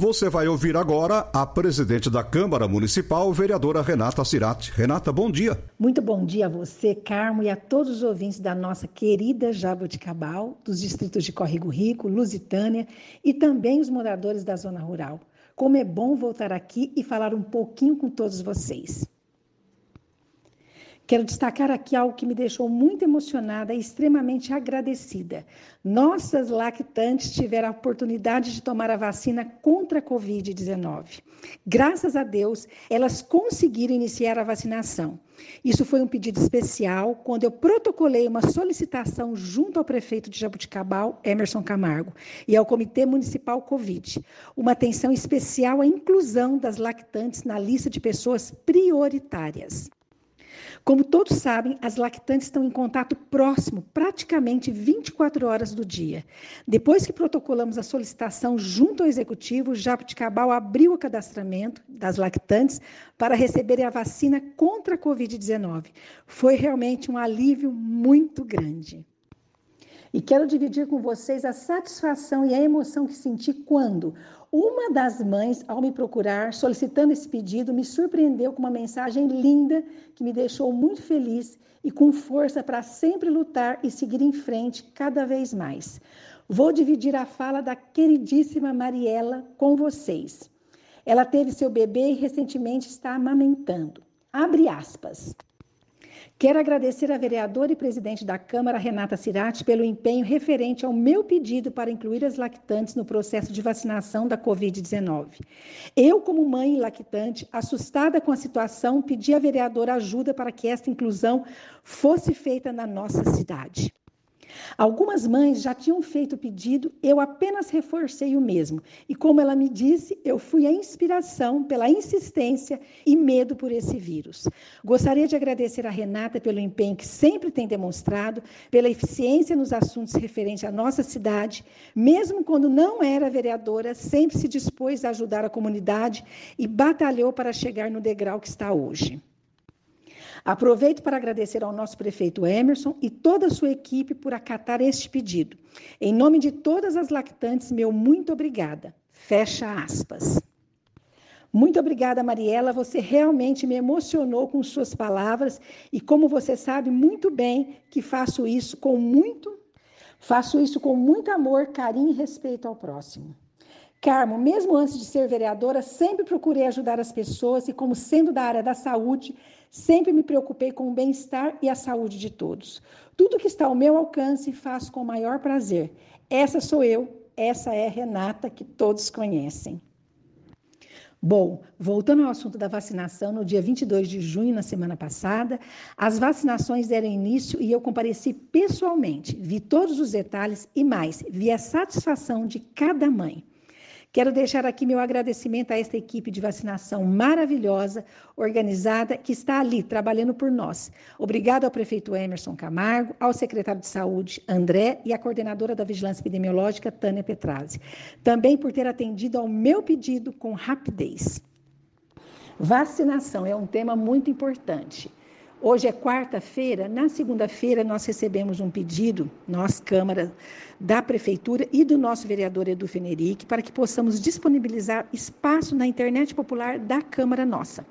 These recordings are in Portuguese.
Você vai ouvir agora a presidente da Câmara Municipal, vereadora Renata Cirati. Renata, bom dia. Muito bom dia a você, Carmo, e a todos os ouvintes da nossa querida Jaboticabal, dos distritos de Córrego Rico, Lusitânia e também os moradores da zona rural. Como é bom voltar aqui e falar um pouquinho com todos vocês. Quero destacar aqui algo que me deixou muito emocionada e extremamente agradecida. Nossas lactantes tiveram a oportunidade de tomar a vacina contra a Covid-19. Graças a Deus, elas conseguiram iniciar a vacinação. Isso foi um pedido especial quando eu protocolei uma solicitação junto ao prefeito de Jabuticabal, Emerson Camargo, e ao Comitê Municipal Covid. Uma atenção especial à inclusão das lactantes na lista de pessoas prioritárias. Como todos sabem, as lactantes estão em contato próximo praticamente 24 horas do dia. Depois que protocolamos a solicitação junto ao executivo, Jabuticabal abriu o cadastramento das lactantes para receberem a vacina contra a Covid-19. Foi realmente um alívio muito grande. E quero dividir com vocês a satisfação e a emoção que senti quando uma das mães, ao me procurar solicitando esse pedido, me surpreendeu com uma mensagem linda que me deixou muito feliz e com força para sempre lutar e seguir em frente cada vez mais. Vou dividir a fala da queridíssima Mariela com vocês. Ela teve seu bebê e recentemente está amamentando. Abre aspas. Quero agradecer à vereadora e presidente da Câmara, Renata Cirati, pelo empenho referente ao meu pedido para incluir as lactantes no processo de vacinação da Covid-19. Eu, como mãe lactante, assustada com a situação, pedi à vereadora ajuda para que esta inclusão fosse feita na nossa cidade. Algumas mães já tinham feito o pedido, eu apenas reforcei o mesmo. E como ela me disse, eu fui a inspiração pela insistência e medo por esse vírus. Gostaria de agradecer a Renata pelo empenho que sempre tem demonstrado, pela eficiência nos assuntos referentes à nossa cidade, mesmo quando não era vereadora, sempre se dispôs a ajudar a comunidade e batalhou para chegar no degrau que está hoje. Aproveito para agradecer ao nosso prefeito Emerson e toda a sua equipe por acatar este pedido. Em nome de todas as lactantes, meu muito obrigada. Fecha aspas. Muito obrigada, Mariela. Você realmente me emocionou com suas palavras e como você sabe muito bem que faço isso com muito faço isso com muito amor, carinho e respeito ao próximo. Carmo, mesmo antes de ser vereadora, sempre procurei ajudar as pessoas e como sendo da área da saúde, Sempre me preocupei com o bem-estar e a saúde de todos. Tudo que está ao meu alcance faço com o maior prazer. Essa sou eu, essa é Renata, que todos conhecem. Bom, voltando ao assunto da vacinação, no dia 22 de junho, na semana passada, as vacinações deram início e eu compareci pessoalmente, vi todos os detalhes e mais, vi a satisfação de cada mãe. Quero deixar aqui meu agradecimento a esta equipe de vacinação maravilhosa, organizada, que está ali trabalhando por nós. Obrigado ao prefeito Emerson Camargo, ao secretário de Saúde, André, e à coordenadora da Vigilância Epidemiológica, Tânia Petrazzi. Também por ter atendido ao meu pedido com rapidez. Vacinação é um tema muito importante. Hoje é quarta-feira, na segunda-feira nós recebemos um pedido, nós, Câmara, da Prefeitura e do nosso vereador Edu Feneric, para que possamos disponibilizar espaço na internet popular da Câmara nossa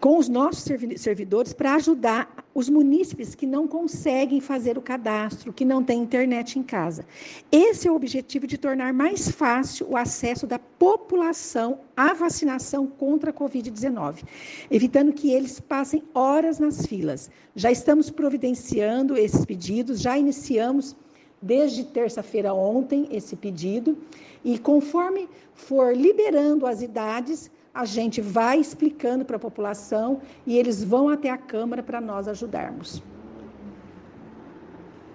com os nossos servidores para ajudar os munícipes que não conseguem fazer o cadastro, que não têm internet em casa. Esse é o objetivo de tornar mais fácil o acesso da população à vacinação contra a Covid-19, evitando que eles passem horas nas filas. Já estamos providenciando esses pedidos, já iniciamos desde terça-feira ontem esse pedido, e conforme for liberando as idades, a gente vai explicando para a população e eles vão até a Câmara para nós ajudarmos.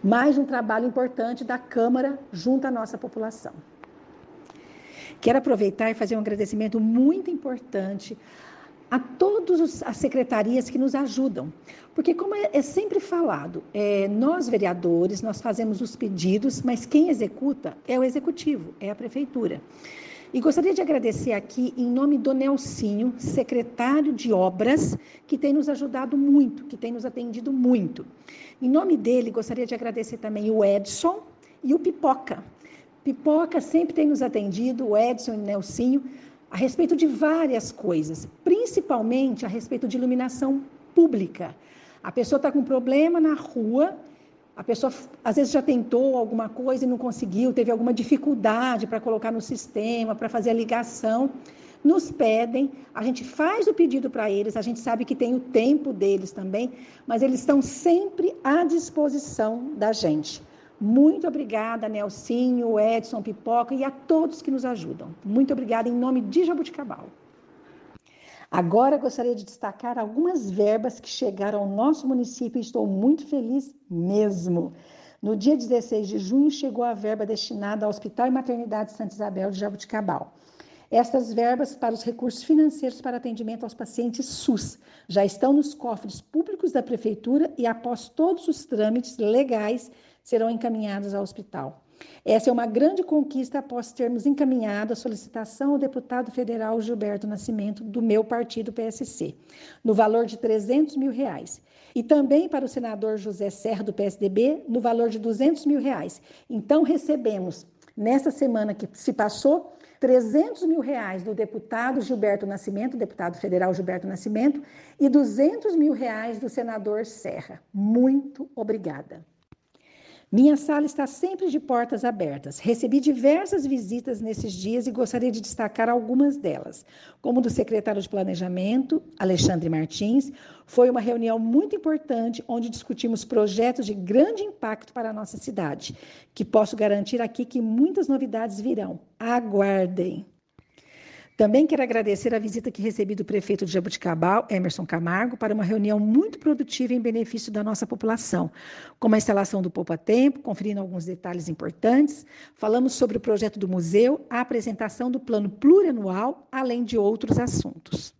Mais um trabalho importante da Câmara junto à nossa população. Quero aproveitar e fazer um agradecimento muito importante a todas as secretarias que nos ajudam. Porque, como é, é sempre falado, é, nós vereadores, nós fazemos os pedidos, mas quem executa é o executivo, é a prefeitura. E gostaria de agradecer aqui, em nome do Nelsinho, secretário de Obras, que tem nos ajudado muito, que tem nos atendido muito. Em nome dele, gostaria de agradecer também o Edson e o Pipoca. Pipoca sempre tem nos atendido, o Edson e o Nelsinho, a respeito de várias coisas, principalmente a respeito de iluminação pública. A pessoa está com problema na rua, a pessoa às vezes já tentou alguma coisa e não conseguiu, teve alguma dificuldade para colocar no sistema, para fazer a ligação. Nos pedem, a gente faz o pedido para eles, a gente sabe que tem o tempo deles também, mas eles estão sempre à disposição da gente. Muito obrigada, Nelsinho, Edson, Pipoca e a todos que nos ajudam. Muito obrigada em nome de Jabuticabal. Agora gostaria de destacar algumas verbas que chegaram ao nosso município e estou muito feliz mesmo. No dia 16 de junho chegou a verba destinada ao Hospital e Maternidade Santa Isabel de Jabuticabal. Estas verbas para os recursos financeiros para atendimento aos pacientes SUS já estão nos cofres públicos da Prefeitura e, após todos os trâmites legais, serão encaminhados ao hospital. Essa é uma grande conquista após termos encaminhado a solicitação ao deputado federal Gilberto Nascimento, do meu partido PSC, no valor de 300 mil reais. E também para o senador José Serra, do PSDB, no valor de 200 mil reais. Então, recebemos, nesta semana que se passou, 300 mil reais do deputado Gilberto Nascimento, deputado federal Gilberto Nascimento, e 200 mil reais do senador Serra. Muito obrigada. Minha sala está sempre de portas abertas. Recebi diversas visitas nesses dias e gostaria de destacar algumas delas, como do secretário de Planejamento, Alexandre Martins. Foi uma reunião muito importante onde discutimos projetos de grande impacto para a nossa cidade, que posso garantir aqui que muitas novidades virão. Aguardem! Também quero agradecer a visita que recebi do prefeito de Jabuticabal, Emerson Camargo, para uma reunião muito produtiva em benefício da nossa população, como a instalação do Poupa Tempo, conferindo alguns detalhes importantes. Falamos sobre o projeto do museu, a apresentação do plano plurianual, além de outros assuntos.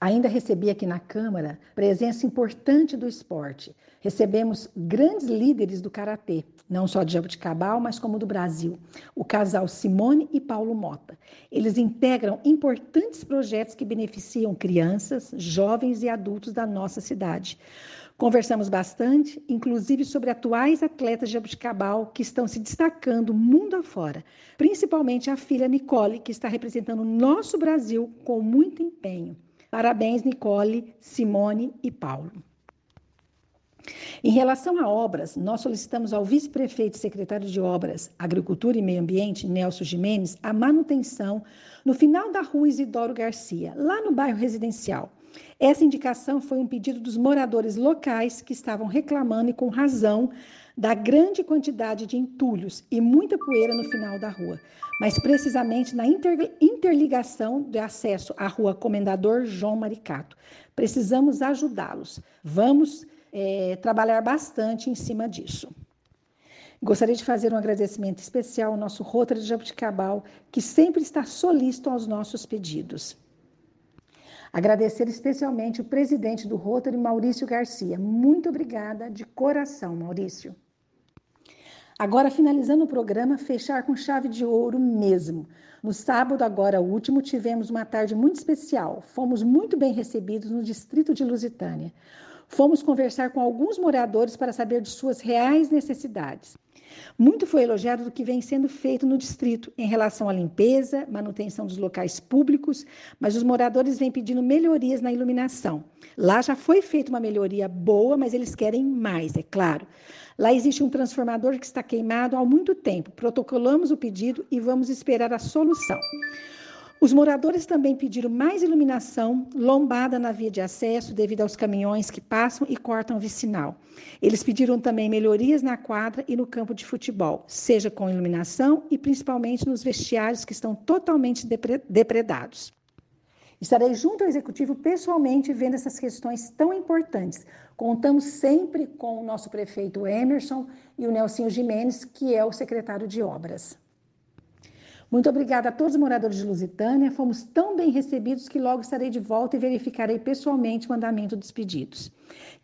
Ainda recebi aqui na Câmara presença importante do esporte. Recebemos grandes líderes do karatê, não só de Jabuticabal, mas como do Brasil, o casal Simone e Paulo Mota. Eles integram importantes projetos que beneficiam crianças, jovens e adultos da nossa cidade. Conversamos bastante, inclusive sobre atuais atletas de Jabuticabal que estão se destacando mundo afora, principalmente a filha Nicole, que está representando o nosso Brasil com muito empenho. Parabéns, Nicole, Simone e Paulo. Em relação a obras, nós solicitamos ao vice-prefeito e secretário de Obras, Agricultura e Meio Ambiente, Nelson Jimenez, a manutenção no final da rua Isidoro Garcia, lá no bairro residencial. Essa indicação foi um pedido dos moradores locais que estavam reclamando e com razão da grande quantidade de entulhos e muita poeira no final da rua, mas precisamente na inter, interligação de acesso à rua Comendador João Maricato. Precisamos ajudá-los. Vamos é, trabalhar bastante em cima disso. Gostaria de fazer um agradecimento especial ao nosso Rotary de Jabuticabal, que sempre está solícito aos nossos pedidos. Agradecer especialmente o presidente do Rotary, Maurício Garcia. Muito obrigada de coração, Maurício. Agora, finalizando o programa, fechar com chave de ouro mesmo. No sábado, agora último, tivemos uma tarde muito especial. Fomos muito bem recebidos no distrito de Lusitânia. Fomos conversar com alguns moradores para saber de suas reais necessidades. Muito foi elogiado do que vem sendo feito no distrito em relação à limpeza, manutenção dos locais públicos, mas os moradores vêm pedindo melhorias na iluminação. Lá já foi feita uma melhoria boa, mas eles querem mais, é claro. Lá existe um transformador que está queimado há muito tempo. Protocolamos o pedido e vamos esperar a solução. Os moradores também pediram mais iluminação, lombada na via de acesso devido aos caminhões que passam e cortam o vicinal. Eles pediram também melhorias na quadra e no campo de futebol, seja com iluminação e principalmente nos vestiários que estão totalmente depredados. Estarei junto ao executivo pessoalmente vendo essas questões tão importantes. Contamos sempre com o nosso prefeito Emerson e o Nelsinho Jimenez, que é o secretário de obras. Muito obrigada a todos os moradores de Lusitânia. Fomos tão bem recebidos que logo estarei de volta e verificarei pessoalmente o andamento dos pedidos.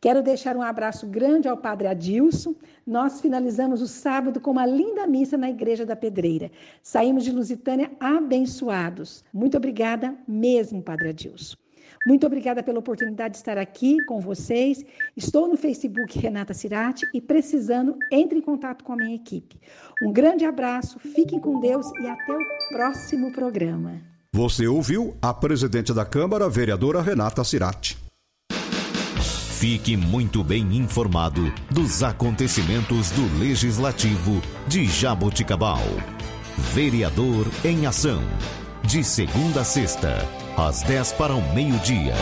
Quero deixar um abraço grande ao Padre Adilson. Nós finalizamos o sábado com uma linda missa na Igreja da Pedreira. Saímos de Lusitânia abençoados. Muito obrigada mesmo, Padre Adilson. Muito obrigada pela oportunidade de estar aqui com vocês. Estou no Facebook Renata Cirati e precisando, entre em contato com a minha equipe. Um grande abraço, fiquem com Deus e até o próximo programa. Você ouviu a presidente da Câmara, vereadora Renata Cirati. Fique muito bem informado dos acontecimentos do Legislativo de Jaboticabal. Vereador em Ação. De segunda a sexta, às 10 para o meio-dia.